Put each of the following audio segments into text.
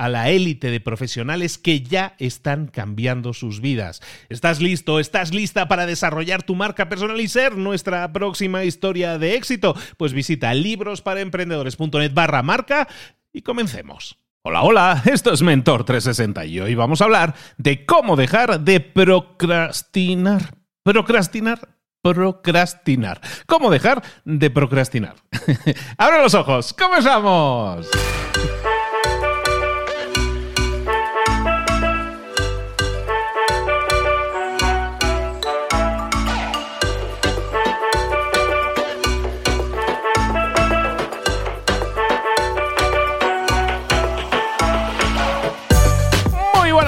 a la élite de profesionales que ya están cambiando sus vidas. ¿Estás listo? ¿Estás lista para desarrollar tu marca personal y ser nuestra próxima historia de éxito? Pues visita librosparaemprendedores.net barra marca y comencemos. Hola, hola, esto es Mentor 360 y hoy vamos a hablar de cómo dejar de procrastinar. ¿Procrastinar? Procrastinar. ¿Cómo dejar de procrastinar? ¡Abre los ojos! ¡Comenzamos!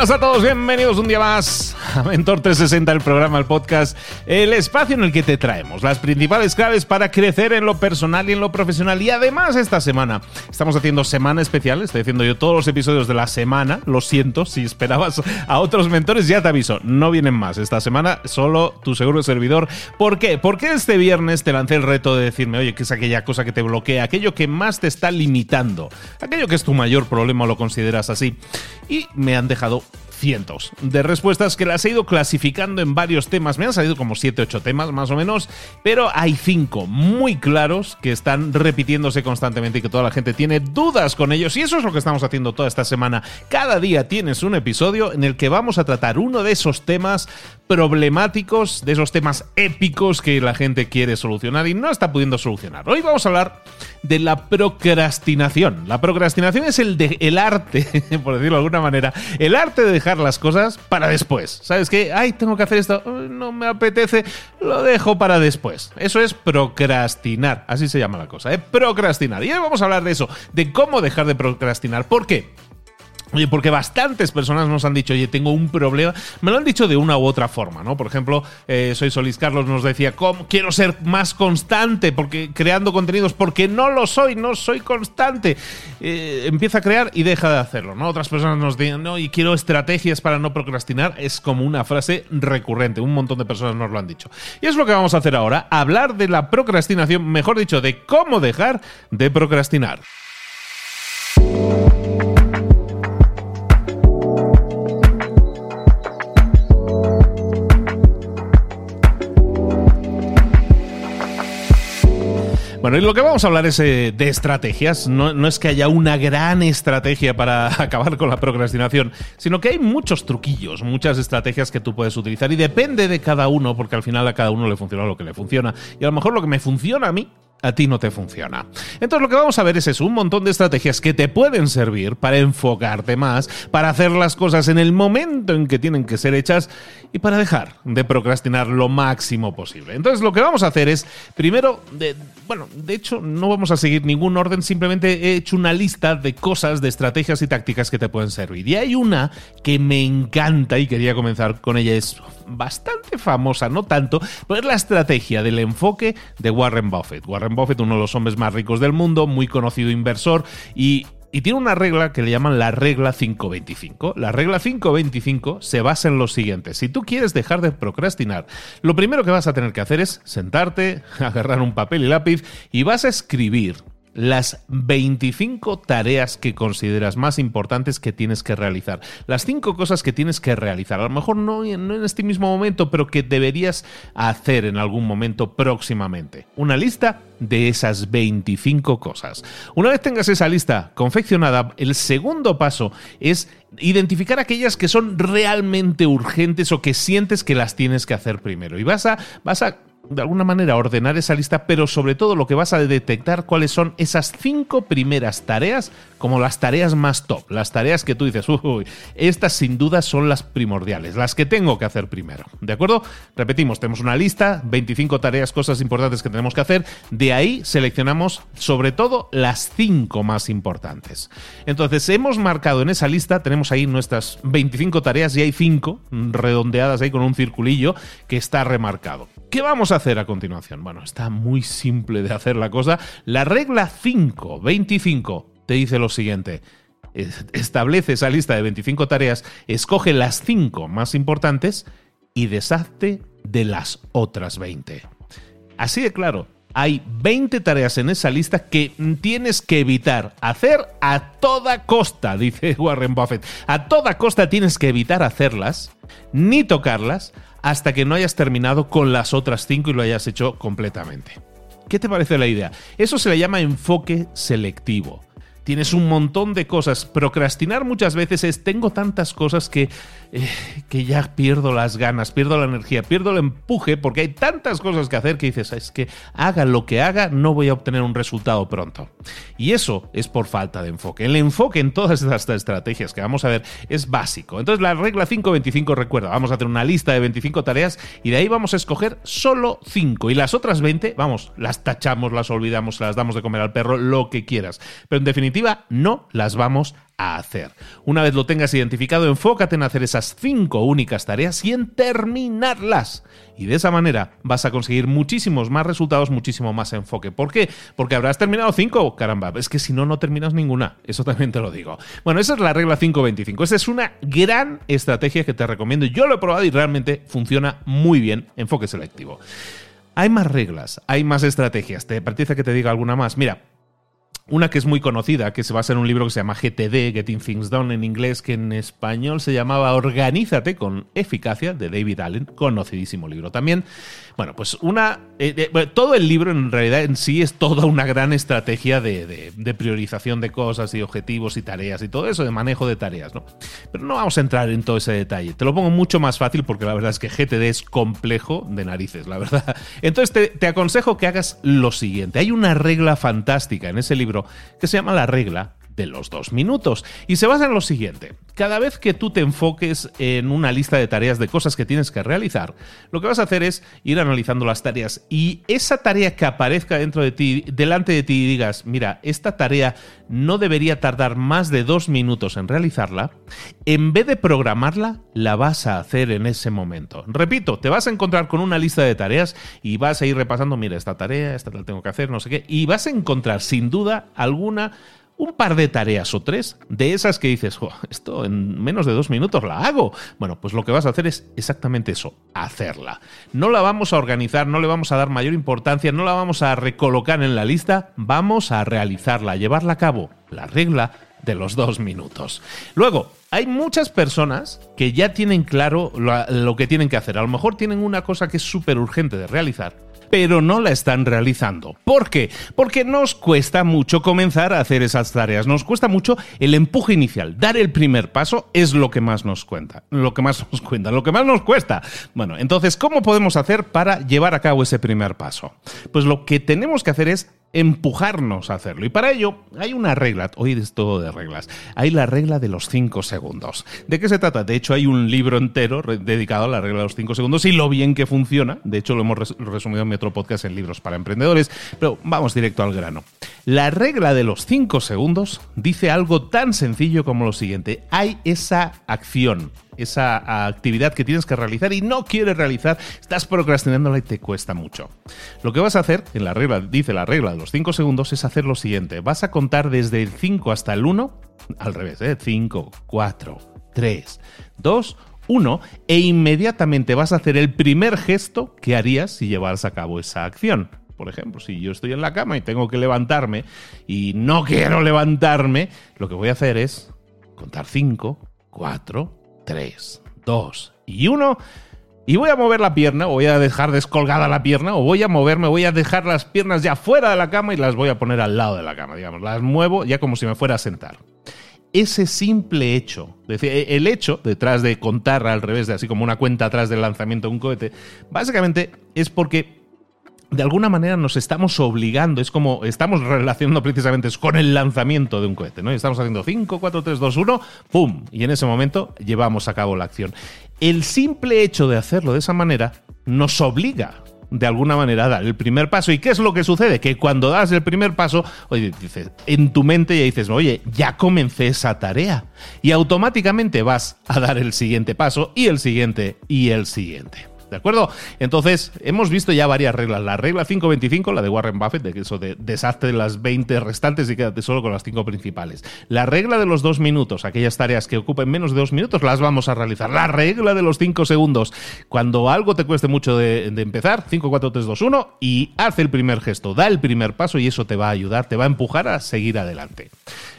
Buenas a todos, bienvenidos un día más a Mentor 360, el programa, el podcast, el espacio en el que te traemos las principales claves para crecer en lo personal y en lo profesional. Y además esta semana estamos haciendo semana especial, estoy haciendo yo todos los episodios de la semana, lo siento, si esperabas a otros mentores ya te aviso, no vienen más esta semana, solo tu seguro servidor. ¿Por qué? Porque este viernes te lancé el reto de decirme, oye, ¿qué es aquella cosa que te bloquea, aquello que más te está limitando, aquello que es tu mayor problema lo consideras así. Y me han dejado cientos de respuestas que las he ido clasificando en varios temas. Me han salido como 7, 8 temas más o menos, pero hay 5 muy claros que están repitiéndose constantemente y que toda la gente tiene dudas con ellos. Y eso es lo que estamos haciendo toda esta semana. Cada día tienes un episodio en el que vamos a tratar uno de esos temas problemáticos, de esos temas épicos que la gente quiere solucionar y no está pudiendo solucionar. Hoy vamos a hablar de la procrastinación. La procrastinación es el, de, el arte, por decirlo de alguna manera, el arte de dejar las cosas para después. ¿Sabes qué? Ay, tengo que hacer esto, no me apetece, lo dejo para después. Eso es procrastinar, así se llama la cosa, ¿eh? Procrastinar. Y hoy vamos a hablar de eso, de cómo dejar de procrastinar. ¿Por qué? Oye, porque bastantes personas nos han dicho, oye, tengo un problema. Me lo han dicho de una u otra forma, ¿no? Por ejemplo, eh, Soy Solís Carlos nos decía, ¿cómo quiero ser más constante? Porque creando contenidos, porque no lo soy, no soy constante. Eh, empieza a crear y deja de hacerlo, ¿no? Otras personas nos dicen, no, y quiero estrategias para no procrastinar. Es como una frase recurrente. Un montón de personas nos lo han dicho. Y es lo que vamos a hacer ahora, hablar de la procrastinación, mejor dicho, de cómo dejar de procrastinar. Bueno, y lo que vamos a hablar es eh, de estrategias. No, no, es que haya una gran estrategia para acabar con la procrastinación, sino que hay muchos truquillos, muchas estrategias que tú puedes utilizar y depende de cada uno, porque al final a cada uno le funciona lo que le funciona. Y a lo mejor lo que me funciona a mí a ti no te funciona. Entonces lo que vamos a ver es un montón de estrategias que te pueden servir para enfocarte más, para hacer las cosas en el momento en que tienen que ser hechas y para dejar de procrastinar lo máximo posible. Entonces lo que vamos a hacer es, primero, de, bueno, de hecho no vamos a seguir ningún orden, simplemente he hecho una lista de cosas, de estrategias y tácticas que te pueden servir. Y hay una que me encanta y quería comenzar con ella, es bastante famosa, no tanto, pero es la estrategia del enfoque de Warren Buffett. Warren Buffett, uno de los hombres más ricos del mundo, muy conocido inversor y y tiene una regla que le llaman la regla 525. La regla 525 se basa en lo siguiente. Si tú quieres dejar de procrastinar, lo primero que vas a tener que hacer es sentarte, agarrar un papel y lápiz y vas a escribir las 25 tareas que consideras más importantes que tienes que realizar. Las 5 cosas que tienes que realizar. A lo mejor no, en este mismo momento, pero que deberías hacer en algún momento próximamente. Una lista de esas 25 cosas. Una vez tengas esa lista confeccionada, el segundo paso es identificar aquellas que son realmente urgentes o que sientes que las tienes que hacer primero. Y vas a de alguna manera ordenar esa lista, pero sobre todo lo que vas a detectar cuáles son esas cinco primeras tareas como las tareas más top, las tareas que tú dices, uy, estas sin duda son las primordiales, las que tengo que hacer primero. ¿De acuerdo? Repetimos, tenemos una lista, 25 tareas, cosas importantes que tenemos que hacer, de ahí seleccionamos sobre todo las cinco más importantes. Entonces, hemos marcado en esa lista, tenemos ahí nuestras 25 tareas y hay cinco redondeadas ahí con un circulillo que está remarcado. ¿Qué vamos a hacer a continuación? Bueno, está muy simple de hacer la cosa. La regla 5, 25, te dice lo siguiente. Establece esa lista de 25 tareas, escoge las 5 más importantes y deshazte de las otras 20. Así de claro, hay 20 tareas en esa lista que tienes que evitar hacer a toda costa, dice Warren Buffett. A toda costa tienes que evitar hacerlas, ni tocarlas, hasta que no hayas terminado con las otras cinco y lo hayas hecho completamente. ¿Qué te parece la idea? Eso se le llama enfoque selectivo tienes un montón de cosas. Procrastinar muchas veces es tengo tantas cosas que, eh, que ya pierdo las ganas, pierdo la energía, pierdo el empuje porque hay tantas cosas que hacer que dices, es que haga lo que haga, no voy a obtener un resultado pronto. Y eso es por falta de enfoque. El enfoque en todas estas estrategias que vamos a ver es básico. Entonces la regla 525 recuerda, vamos a hacer una lista de 25 tareas y de ahí vamos a escoger solo 5 y las otras 20, vamos, las tachamos, las olvidamos, las damos de comer al perro, lo que quieras. Pero en definitiva no las vamos a hacer. Una vez lo tengas identificado, enfócate en hacer esas cinco únicas tareas y en terminarlas. Y de esa manera vas a conseguir muchísimos más resultados, muchísimo más enfoque. ¿Por qué? Porque habrás terminado cinco, caramba. Es que si no, no terminas ninguna. Eso también te lo digo. Bueno, esa es la regla 525. Esa es una gran estrategia que te recomiendo. Yo lo he probado y realmente funciona muy bien. Enfoque selectivo. Hay más reglas, hay más estrategias. ¿Te parece que te diga alguna más? Mira, una que es muy conocida, que se basa en un libro que se llama GTD, Getting Things Done en inglés, que en español se llamaba Organízate con eficacia, de David Allen, conocidísimo libro también. Bueno, pues una. Eh, todo el libro en realidad en sí es toda una gran estrategia de, priorización de cosas y objetivos y tareas y todo eso, de manejo de tareas, ¿no? Pero no vamos a entrar en todo ese detalle. Te lo pongo mucho más fácil porque la verdad es que GTD es complejo de narices, la verdad. Entonces te, te aconsejo que hagas lo siguiente. Hay una regla fantástica en ese libro que se llama La regla de los dos minutos. Y se basa en lo siguiente. Cada vez que tú te enfoques en una lista de tareas de cosas que tienes que realizar, lo que vas a hacer es ir analizando las tareas y esa tarea que aparezca dentro de ti, delante de ti y digas, mira, esta tarea no debería tardar más de dos minutos en realizarla, en vez de programarla, la vas a hacer en ese momento. Repito, te vas a encontrar con una lista de tareas y vas a ir repasando, mira, esta tarea, esta la tengo que hacer, no sé qué, y vas a encontrar sin duda alguna un par de tareas o tres de esas que dices, esto en menos de dos minutos la hago. Bueno, pues lo que vas a hacer es exactamente eso, hacerla. No la vamos a organizar, no le vamos a dar mayor importancia, no la vamos a recolocar en la lista, vamos a realizarla, llevarla a cabo. La regla de los dos minutos. Luego, hay muchas personas que ya tienen claro lo, lo que tienen que hacer. A lo mejor tienen una cosa que es súper urgente de realizar pero no la están realizando. ¿Por qué? Porque nos cuesta mucho comenzar a hacer esas tareas, nos cuesta mucho el empuje inicial, dar el primer paso es lo que más nos cuenta, lo que más nos cuenta, lo que más nos cuesta. Bueno, entonces, ¿cómo podemos hacer para llevar a cabo ese primer paso? Pues lo que tenemos que hacer es empujarnos a hacerlo. Y para ello hay una regla, hoy es todo de reglas, hay la regla de los 5 segundos. ¿De qué se trata? De hecho hay un libro entero dedicado a la regla de los 5 segundos y lo bien que funciona. De hecho lo hemos resumido en mi otro podcast en libros para emprendedores, pero vamos directo al grano. La regla de los 5 segundos dice algo tan sencillo como lo siguiente. Hay esa acción, esa actividad que tienes que realizar y no quieres realizar, estás procrastinándola y te cuesta mucho. Lo que vas a hacer, en la regla, dice la regla de los 5 segundos, es hacer lo siguiente. Vas a contar desde el 5 hasta el 1, al revés, 5, 4, 3, 2, 1, e inmediatamente vas a hacer el primer gesto que harías si llevaras a cabo esa acción. Por ejemplo, si yo estoy en la cama y tengo que levantarme y no quiero levantarme, lo que voy a hacer es contar 5, 4, 3, 2 y 1. Y voy a mover la pierna, o voy a dejar descolgada la pierna, o voy a moverme, voy a dejar las piernas ya fuera de la cama y las voy a poner al lado de la cama, digamos. Las muevo ya como si me fuera a sentar. Ese simple hecho, el hecho detrás de contar al revés, de así como una cuenta atrás del lanzamiento de un cohete, básicamente es porque de alguna manera nos estamos obligando, es como estamos relacionando precisamente con el lanzamiento de un cohete, ¿no? estamos haciendo 5, 4, 3, 2, 1, ¡pum! Y en ese momento llevamos a cabo la acción. El simple hecho de hacerlo de esa manera nos obliga de alguna manera a dar el primer paso. ¿Y qué es lo que sucede? Que cuando das el primer paso, oye, dices, en tu mente ya dices, oye, ya comencé esa tarea. Y automáticamente vas a dar el siguiente paso y el siguiente y el siguiente. ¿De acuerdo? Entonces, hemos visto ya varias reglas. La regla 525, la de Warren Buffett, de que eso de deshazte las 20 restantes y quédate solo con las 5 principales. La regla de los 2 minutos, aquellas tareas que ocupen menos de 2 minutos, las vamos a realizar. La regla de los 5 segundos, cuando algo te cueste mucho de, empezar, 5, 4, 3, 2, 1, y haz el primer gesto, da el primer paso y eso te va a ayudar, te va a empujar a seguir adelante.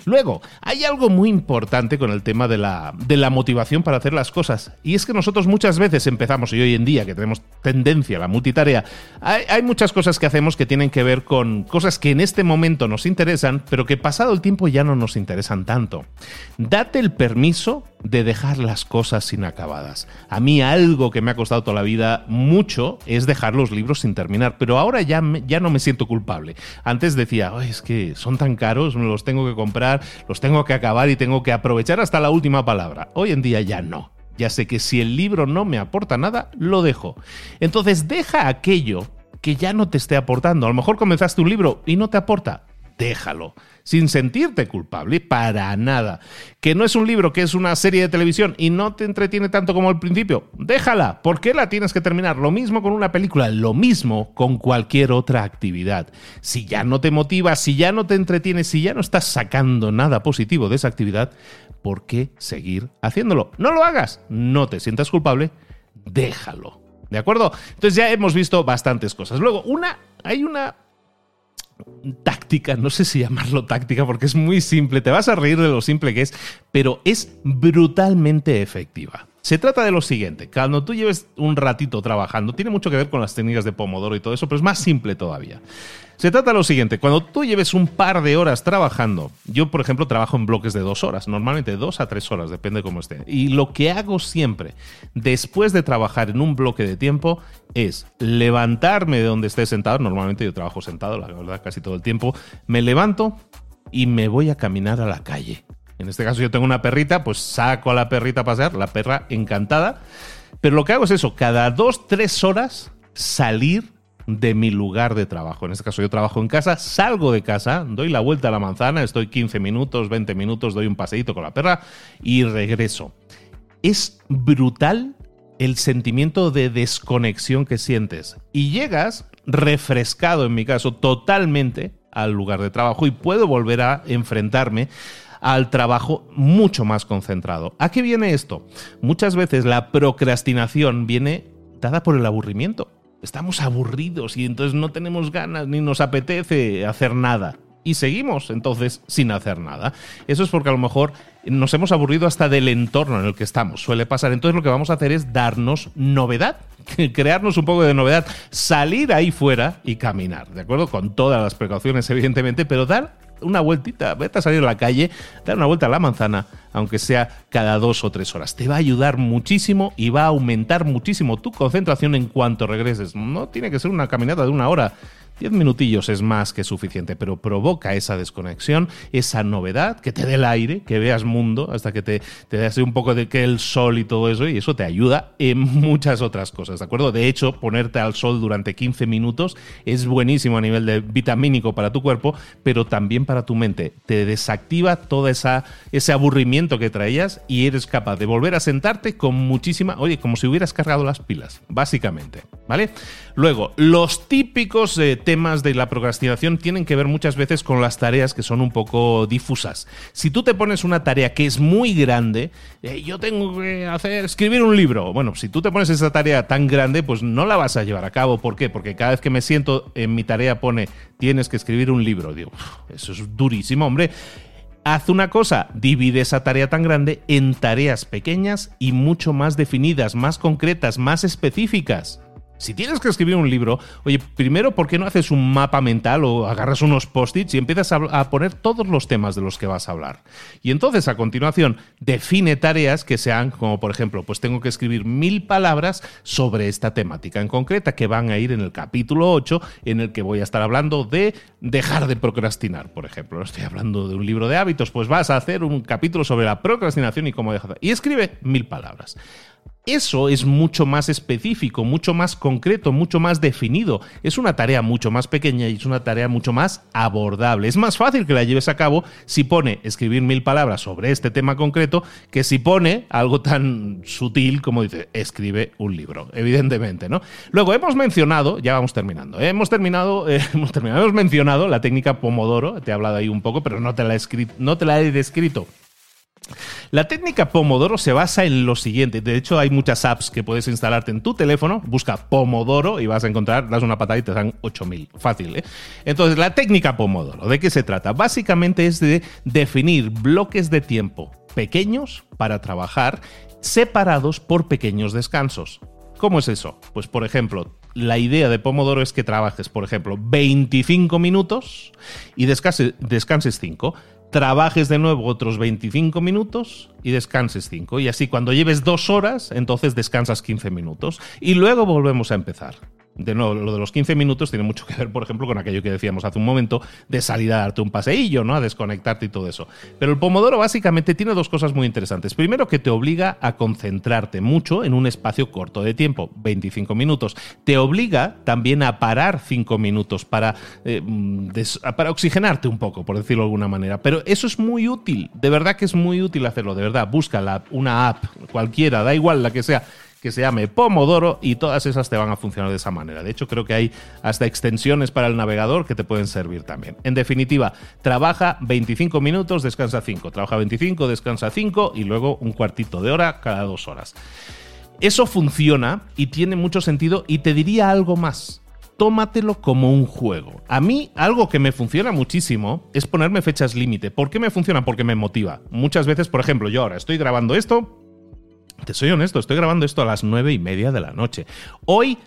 Luego, hay algo muy importante con el tema de la, de la motivación para hacer las cosas, y es que nosotros muchas veces empezamos, y hoy en día que tenemos tendencia a la multitarea, hay, muchas cosas que hacemos que tienen que ver con cosas que en este momento nos interesan, pero que pasado el tiempo ya no nos interesan tanto. Date el permiso de dejar las cosas inacabadas. A mí algo que me ha costado toda la vida mucho es dejar los libros sin terminar, pero ahora ya, ya no me siento culpable. Antes decía, es que son tan caros, los tengo que comprar, los tengo que acabar y tengo que aprovechar hasta la última palabra. Hoy en día ya no. Ya sé que si el libro no me aporta nada, lo dejo. Entonces deja aquello que ya no te esté aportando. A lo mejor comenzaste un libro y no te aporta. Déjalo, sin sentirte culpable, para nada. Que no es un libro, que es una serie de televisión y no te entretiene tanto como al principio. Déjala, ¿por qué la tienes que terminar? Lo mismo con una película, lo mismo con cualquier otra actividad. Si ya no te motiva, si ya no te entretiene, si ya no estás sacando nada positivo de esa actividad, ¿por qué seguir haciéndolo? No lo hagas, no te sientas culpable, déjalo. ¿De acuerdo? Entonces ya hemos visto bastantes cosas. Luego, una, hay una táctica, no sé si llamarlo táctica porque es muy simple, te vas a reír de lo simple que es, pero es brutalmente efectiva. Se trata de lo siguiente, cuando tú lleves un ratito trabajando, tiene mucho que ver con las técnicas de Pomodoro y todo eso, pero es más simple todavía. Se trata de lo siguiente, cuando tú lleves un par de horas trabajando, yo por ejemplo trabajo en bloques de dos horas, normalmente dos a tres horas, depende de cómo esté. Y lo que hago siempre, después de trabajar en un bloque de tiempo, es levantarme de donde esté sentado, normalmente yo trabajo sentado, la verdad, casi todo el tiempo, me levanto y me voy a caminar a la calle. En este caso yo tengo una perrita, pues saco a la perrita a pasear, la perra encantada. Pero lo que hago es eso, cada dos, tres horas salir de mi lugar de trabajo. En este caso yo trabajo en casa, salgo de casa, doy la vuelta a la manzana, estoy 15 minutos, 20 minutos, doy un paseíto con la perra y regreso. Es brutal el sentimiento de desconexión que sientes y llegas refrescado, en mi caso, totalmente al lugar de trabajo y puedo volver a enfrentarme al trabajo mucho más concentrado. ¿A qué viene esto? Muchas veces la procrastinación viene dada por el aburrimiento estamos aburridos y entonces no tenemos ganas ni nos apetece hacer nada. y seguimos entonces sin hacer nada. Eso es porque a lo mejor nos hemos aburrido hasta del entorno en el que estamos. Suele pasar. Entonces lo que vamos a hacer es darnos novedad, crearnos un poco de novedad, salir ahí fuera y caminar, ¿de acuerdo? Con todas las precauciones, evidentemente, pero dar una vueltita, vete a salir a la calle, dar una vuelta a la manzana, aunque sea cada dos o tres horas. Te va a ayudar muchísimo y va a aumentar muchísimo tu concentración en cuanto regreses. No tiene que ser una caminata de una hora. Diez minutillos es más que suficiente, pero provoca esa desconexión, esa novedad, que te dé el aire, que veas mundo, hasta que te, te des un poco de que el sol y todo eso, y eso te ayuda en muchas otras cosas, ¿de acuerdo? De hecho, ponerte al sol durante 15 minutos es buenísimo a nivel de vitamínico para tu cuerpo, pero también para tu mente. Te desactiva todo esa, ese aburrimiento que traías y eres capaz de volver a sentarte con muchísima, oye, como si hubieras cargado las pilas, básicamente, ¿vale? Luego, los típicos eh, temas de la procrastinación tienen que ver muchas veces con las tareas que son un poco difusas. Si tú te pones una tarea que es muy grande, eh, yo tengo que hacer, escribir un libro. Bueno, si tú te pones esa tarea tan grande, pues no la vas a llevar a cabo. ¿Por qué? Porque cada vez que me siento en mi tarea pone, tienes que escribir un libro. Digo, eso es durísimo, hombre. Haz una cosa, divide esa tarea tan grande en tareas pequeñas y mucho más definidas, más concretas, más específicas. Si tienes que escribir un libro, oye, primero, ¿por qué no haces un mapa mental o agarras unos post-its y empiezas a, poner todos los temas de los que vas a hablar? Y entonces, a continuación, define tareas que sean, como por ejemplo, pues tengo que escribir mil palabras sobre esta temática en concreta, que van a ir en el capítulo 8, en el que voy a estar hablando de dejar de procrastinar, por ejemplo. Estoy hablando de un libro de hábitos, pues vas a hacer un capítulo sobre la procrastinación y cómo dejar. Y escribe mil palabras. Eso es mucho más específico, mucho más concreto, mucho más definido. Es una tarea mucho más pequeña y es una tarea mucho más abordable. Es más fácil que la lleves a cabo si pone escribir mil palabras sobre este tema concreto que si pone algo tan sutil como dice escribe un libro, evidentemente, ¿no? Luego hemos mencionado, ya vamos terminando, ¿eh? hemos terminado, eh, hemos terminado, hemos mencionado la técnica Pomodoro, te he hablado ahí un poco, pero no te la he, escrito, no te la he descrito la técnica Pomodoro se basa en lo siguiente. De hecho, hay muchas apps que puedes instalarte en tu teléfono. Busca Pomodoro y vas a encontrar, das una patada y te dan 8000. Fácil, ¿eh? Entonces, la técnica Pomodoro, ¿de qué se trata? Básicamente es de definir bloques de tiempo pequeños para trabajar separados por pequeños descansos. ¿Cómo es eso? Pues, por ejemplo, la idea de Pomodoro es que trabajes, por ejemplo, 25 minutos y descanses, descanses 5 trabajes de nuevo otros 25 minutos y descanses 5. Y así cuando lleves dos horas, entonces descansas 15 minutos. Y luego volvemos a empezar de nuevo, lo de los 15 minutos tiene mucho que ver, por ejemplo, con aquello que decíamos hace un momento, de salir a darte un paseillo, ¿no? A desconectarte y todo eso. Pero el Pomodoro básicamente tiene dos cosas muy interesantes. Primero, que te obliga a concentrarte mucho en un espacio corto de tiempo, 25 minutos. Te obliga también a parar 5 minutos para, eh, para oxigenarte un poco, por decirlo de alguna manera. Pero eso es muy útil, de verdad que es muy útil hacerlo, de verdad. Busca una app, cualquiera, da igual la que sea que se llame Pomodoro y todas esas te van a funcionar de esa manera. De hecho, creo que hay hasta extensiones para el navegador que te pueden servir también. En definitiva, trabaja 25 minutos, descansa 5. Trabaja 25, descansa 5 y luego un cuartito de hora cada dos horas. Eso funciona y tiene mucho sentido y te diría algo más tómatelo como un juego. A mí, algo que me funciona muchísimo es ponerme fechas límite. ¿Por qué me funciona? Porque me motiva. Muchas veces, por ejemplo, yo ahora estoy grabando esto, te soy honesto, estoy grabando esto a las nueve y media de la noche. Hoy,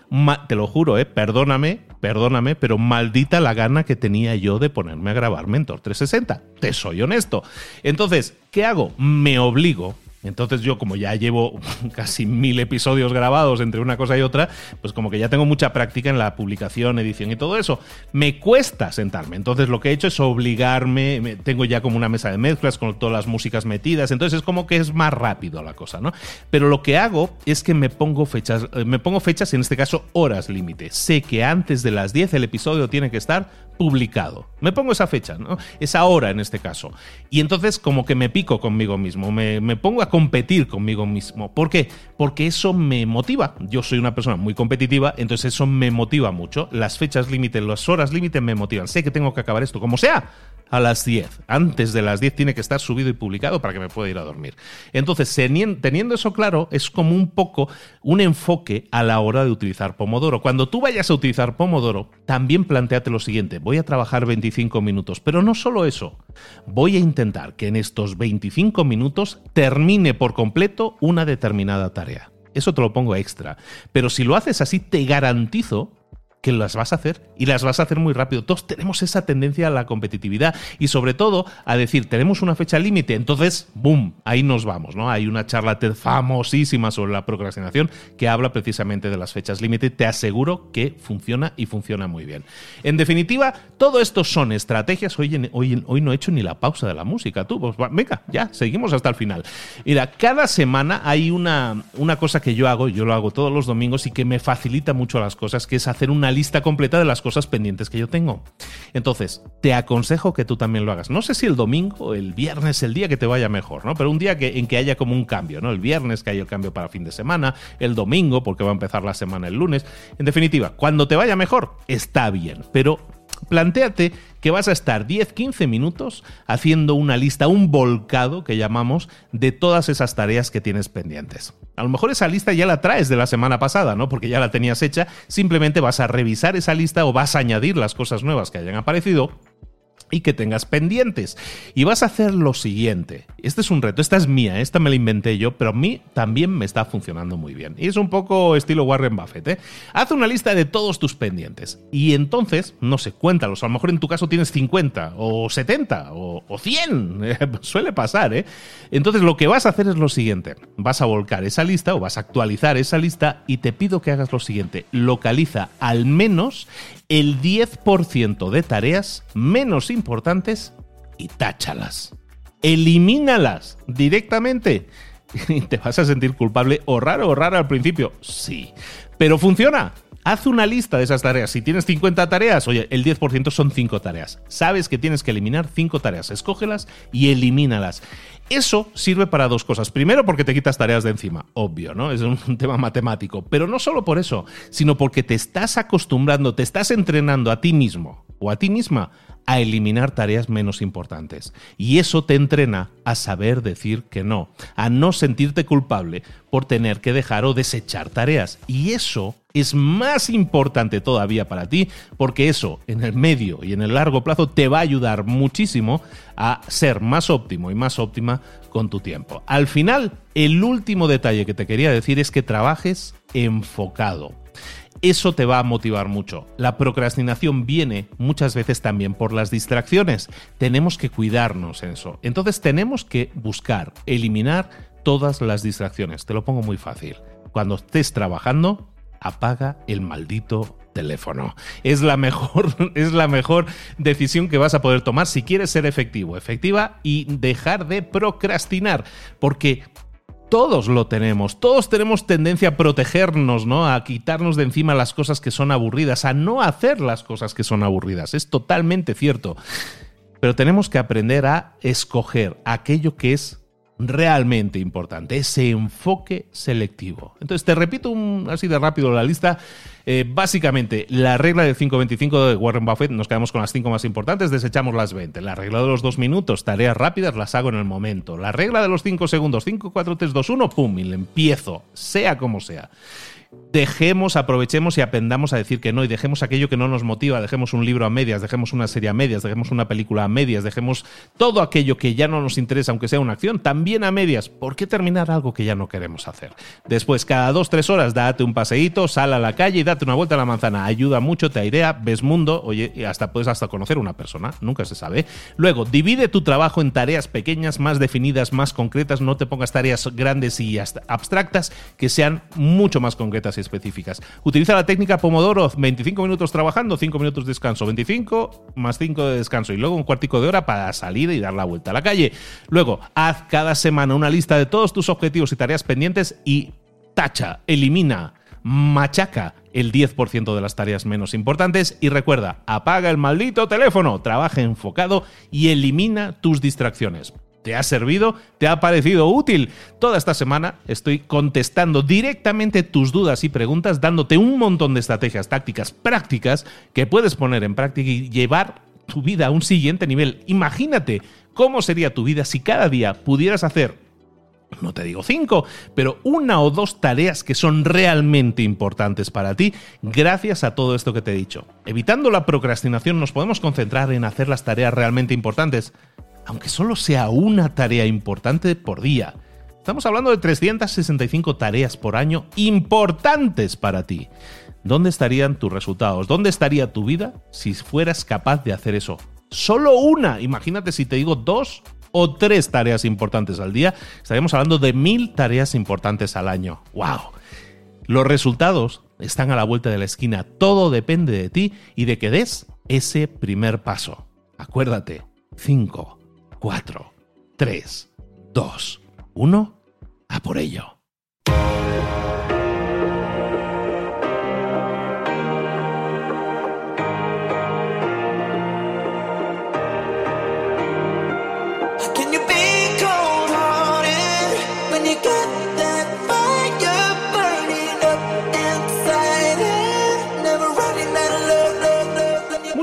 te lo juro, eh, perdóname, perdóname, pero maldita la gana que tenía yo de ponerme a grabar Mentor 360. Te soy honesto. Entonces, ¿qué hago? Me obligo entonces yo como ya llevo casi mil episodios grabados entre una cosa y otra, pues como que ya tengo mucha práctica en la publicación, edición y todo eso. Me cuesta sentarme. Entonces lo que he hecho es obligarme, tengo ya como una mesa de mezclas con todas las músicas metidas, entonces es como que es más rápido la cosa, ¿no? Pero lo que hago es que me pongo fechas, eh, me pongo fechas, en este caso horas límite. Sé que antes de las 10 el episodio tiene que estar publicado. Me pongo esa fecha, ¿no? Esa hora en este caso. Y entonces como que me pico conmigo mismo, me, me pongo a competir conmigo mismo. ¿Por qué? Porque eso me motiva. Yo soy una persona muy competitiva, entonces eso me motiva mucho. Las fechas límite, las horas límite me motivan. Sé que tengo que acabar esto como sea a las 10. Antes de las 10 tiene que estar subido y publicado para que me pueda ir a dormir. Entonces, teniendo eso claro, es como un poco un enfoque a la hora de utilizar Pomodoro. Cuando tú vayas a utilizar Pomodoro, también planteate lo siguiente, voy a trabajar 25 minutos, pero no solo eso, voy a intentar que en estos 25 minutos termine por completo una determinada tarea. Eso te lo pongo extra. Pero si lo haces así, te garantizo que las vas a hacer y las vas a hacer muy rápido. Todos tenemos esa tendencia a la competitividad y sobre todo a decir, tenemos una fecha límite, entonces, ¡boom!, ahí nos vamos, ¿no? Hay una charla famosísima sobre la procrastinación que habla precisamente de las fechas límite. Te aseguro que funciona y funciona muy bien. En definitiva, todo esto son estrategias. Hoy, hoy, hoy no he hecho ni la pausa de la música, tú, pues venga, ya, seguimos hasta el final. Mira, cada semana hay una, una cosa que yo hago, yo lo hago todos los domingos y que me facilita mucho las cosas, que es hacer una lista completa de las cosas pendientes que yo tengo. Entonces, te aconsejo que tú también lo hagas. No sé si el domingo, el viernes, el día que te vaya mejor, ¿no? Pero un día que, en que haya como un cambio, ¿no? El viernes que haya el cambio para fin de semana, el domingo porque va a empezar la semana el lunes. En definitiva, cuando te vaya mejor, está bien, pero plantéate que vas a estar 10-15 minutos haciendo una lista, un volcado que llamamos, de todas esas tareas que tienes pendientes. A lo mejor esa lista ya la traes de la semana pasada, ¿no? Porque ya la tenías hecha, simplemente vas a revisar esa lista o vas a añadir las cosas nuevas que hayan aparecido y que tengas pendientes. Y vas a hacer lo siguiente. Este es un reto, esta es mía, esta me la inventé yo, pero a mí también me está funcionando muy bien. Y es un poco estilo Warren Buffett. ¿eh? Haz una lista de todos tus pendientes. Y entonces, no sé, cuéntalos. A lo mejor en tu caso tienes 50 o 70 o, o 100. Suele pasar, ¿eh? Entonces lo que vas a hacer es lo siguiente. Vas a volcar esa lista o vas a actualizar esa lista y te pido que hagas lo siguiente. Localiza al menos el 10% de tareas menos importantes y táchalas. Elimínalas directamente. ¿Te vas a sentir culpable o raro o raro al principio? Sí. Pero funciona. Haz una lista de esas tareas. Si tienes 50 tareas, oye, el 10% son 5 tareas. Sabes que tienes que eliminar 5 tareas. Escógelas y elimínalas. Eso sirve para dos cosas. Primero, porque te quitas tareas de encima, obvio, ¿no? Es un tema matemático. Pero no solo por eso, sino porque te estás acostumbrando, te estás entrenando a ti mismo o a ti misma a eliminar tareas menos importantes. Y eso te entrena a saber decir que no, a no sentirte culpable por tener que dejar o desechar tareas. Y eso es más importante todavía para ti porque eso en el medio y en el largo plazo te va a ayudar muchísimo a ser más óptimo y más óptima con tu tiempo. Al final, el último detalle que te quería decir es que trabajes enfocado eso te va a motivar mucho. La procrastinación viene muchas veces también por las distracciones. Tenemos que cuidarnos en eso. Entonces tenemos que buscar eliminar todas las distracciones. Te lo pongo muy fácil. Cuando estés trabajando, apaga el maldito teléfono. Es la mejor, es la mejor decisión que vas a poder tomar si quieres ser efectivo, efectiva y dejar de procrastinar, porque todos lo tenemos, todos tenemos tendencia a protegernos, ¿no? A quitarnos de encima las cosas que son aburridas, a no hacer las cosas que son aburridas. Es totalmente cierto. Pero tenemos que aprender a escoger aquello que es realmente importante, ese enfoque selectivo. Entonces, te repito un, así de rápido la lista. Eh, básicamente, la regla del 525 de Warren Buffett, nos quedamos con las 5 más importantes, desechamos las 20. La regla de los 2 minutos, tareas rápidas, las hago en el momento. La regla de los 5 segundos, 5, 4, 3, 2, 1, pum, y le empiezo, sea como sea dejemos, aprovechemos y aprendamos a decir que no y dejemos aquello que no nos motiva, dejemos un libro a medias, dejemos una serie a medias, dejemos una película a medias, dejemos todo aquello que ya no nos interesa, aunque sea una acción, también a medias. ¿Por qué terminar algo que ya no queremos hacer? Después, cada dos, tres horas, date un paseíto, sal a la calle y date una vuelta a la manzana. Ayuda mucho, te airea, ves mundo, oye, hasta puedes hasta conocer una persona, nunca se sabe. Luego, divide tu trabajo en tareas pequeñas, más definidas, más concretas, no te pongas tareas grandes y abstractas que sean mucho más concretas y específicas. Utiliza la técnica Pomodoro, 25 minutos trabajando, 5 minutos de descanso, 25 más 5 de descanso y luego un cuartico de hora para salir y dar la vuelta a la calle. Luego, haz cada semana una lista de todos tus objetivos y tareas pendientes y tacha, elimina, machaca el 10% de las tareas menos importantes y recuerda, apaga el maldito teléfono, trabaja enfocado y elimina tus distracciones. ¿Te ha servido? ¿Te ha parecido útil? Toda esta semana estoy contestando directamente tus dudas y preguntas, dándote un montón de estrategias tácticas prácticas que puedes poner en práctica y llevar tu vida a un siguiente nivel. Imagínate cómo sería tu vida si cada día pudieras hacer no te digo cinco, pero una o dos tareas que son realmente importantes para ti gracias a todo esto que te he dicho. Evitando la procrastinación nos podemos concentrar en hacer las tareas realmente importantes, aunque solo sea una tarea importante por día. Estamos hablando de 365 tareas por año importantes para ti. ¿Dónde estarían tus resultados? ¿Dónde estaría tu vida si fueras capaz de hacer eso? Solo una. Imagínate si te digo dos o tres tareas importantes al día. Estaríamos hablando de mil tareas importantes al año. ¡Wow! Los resultados están a la vuelta de la esquina. Todo depende de ti y de que des ese primer paso. Acuérdate. 5, 4, 3, 2, 1 a por ello.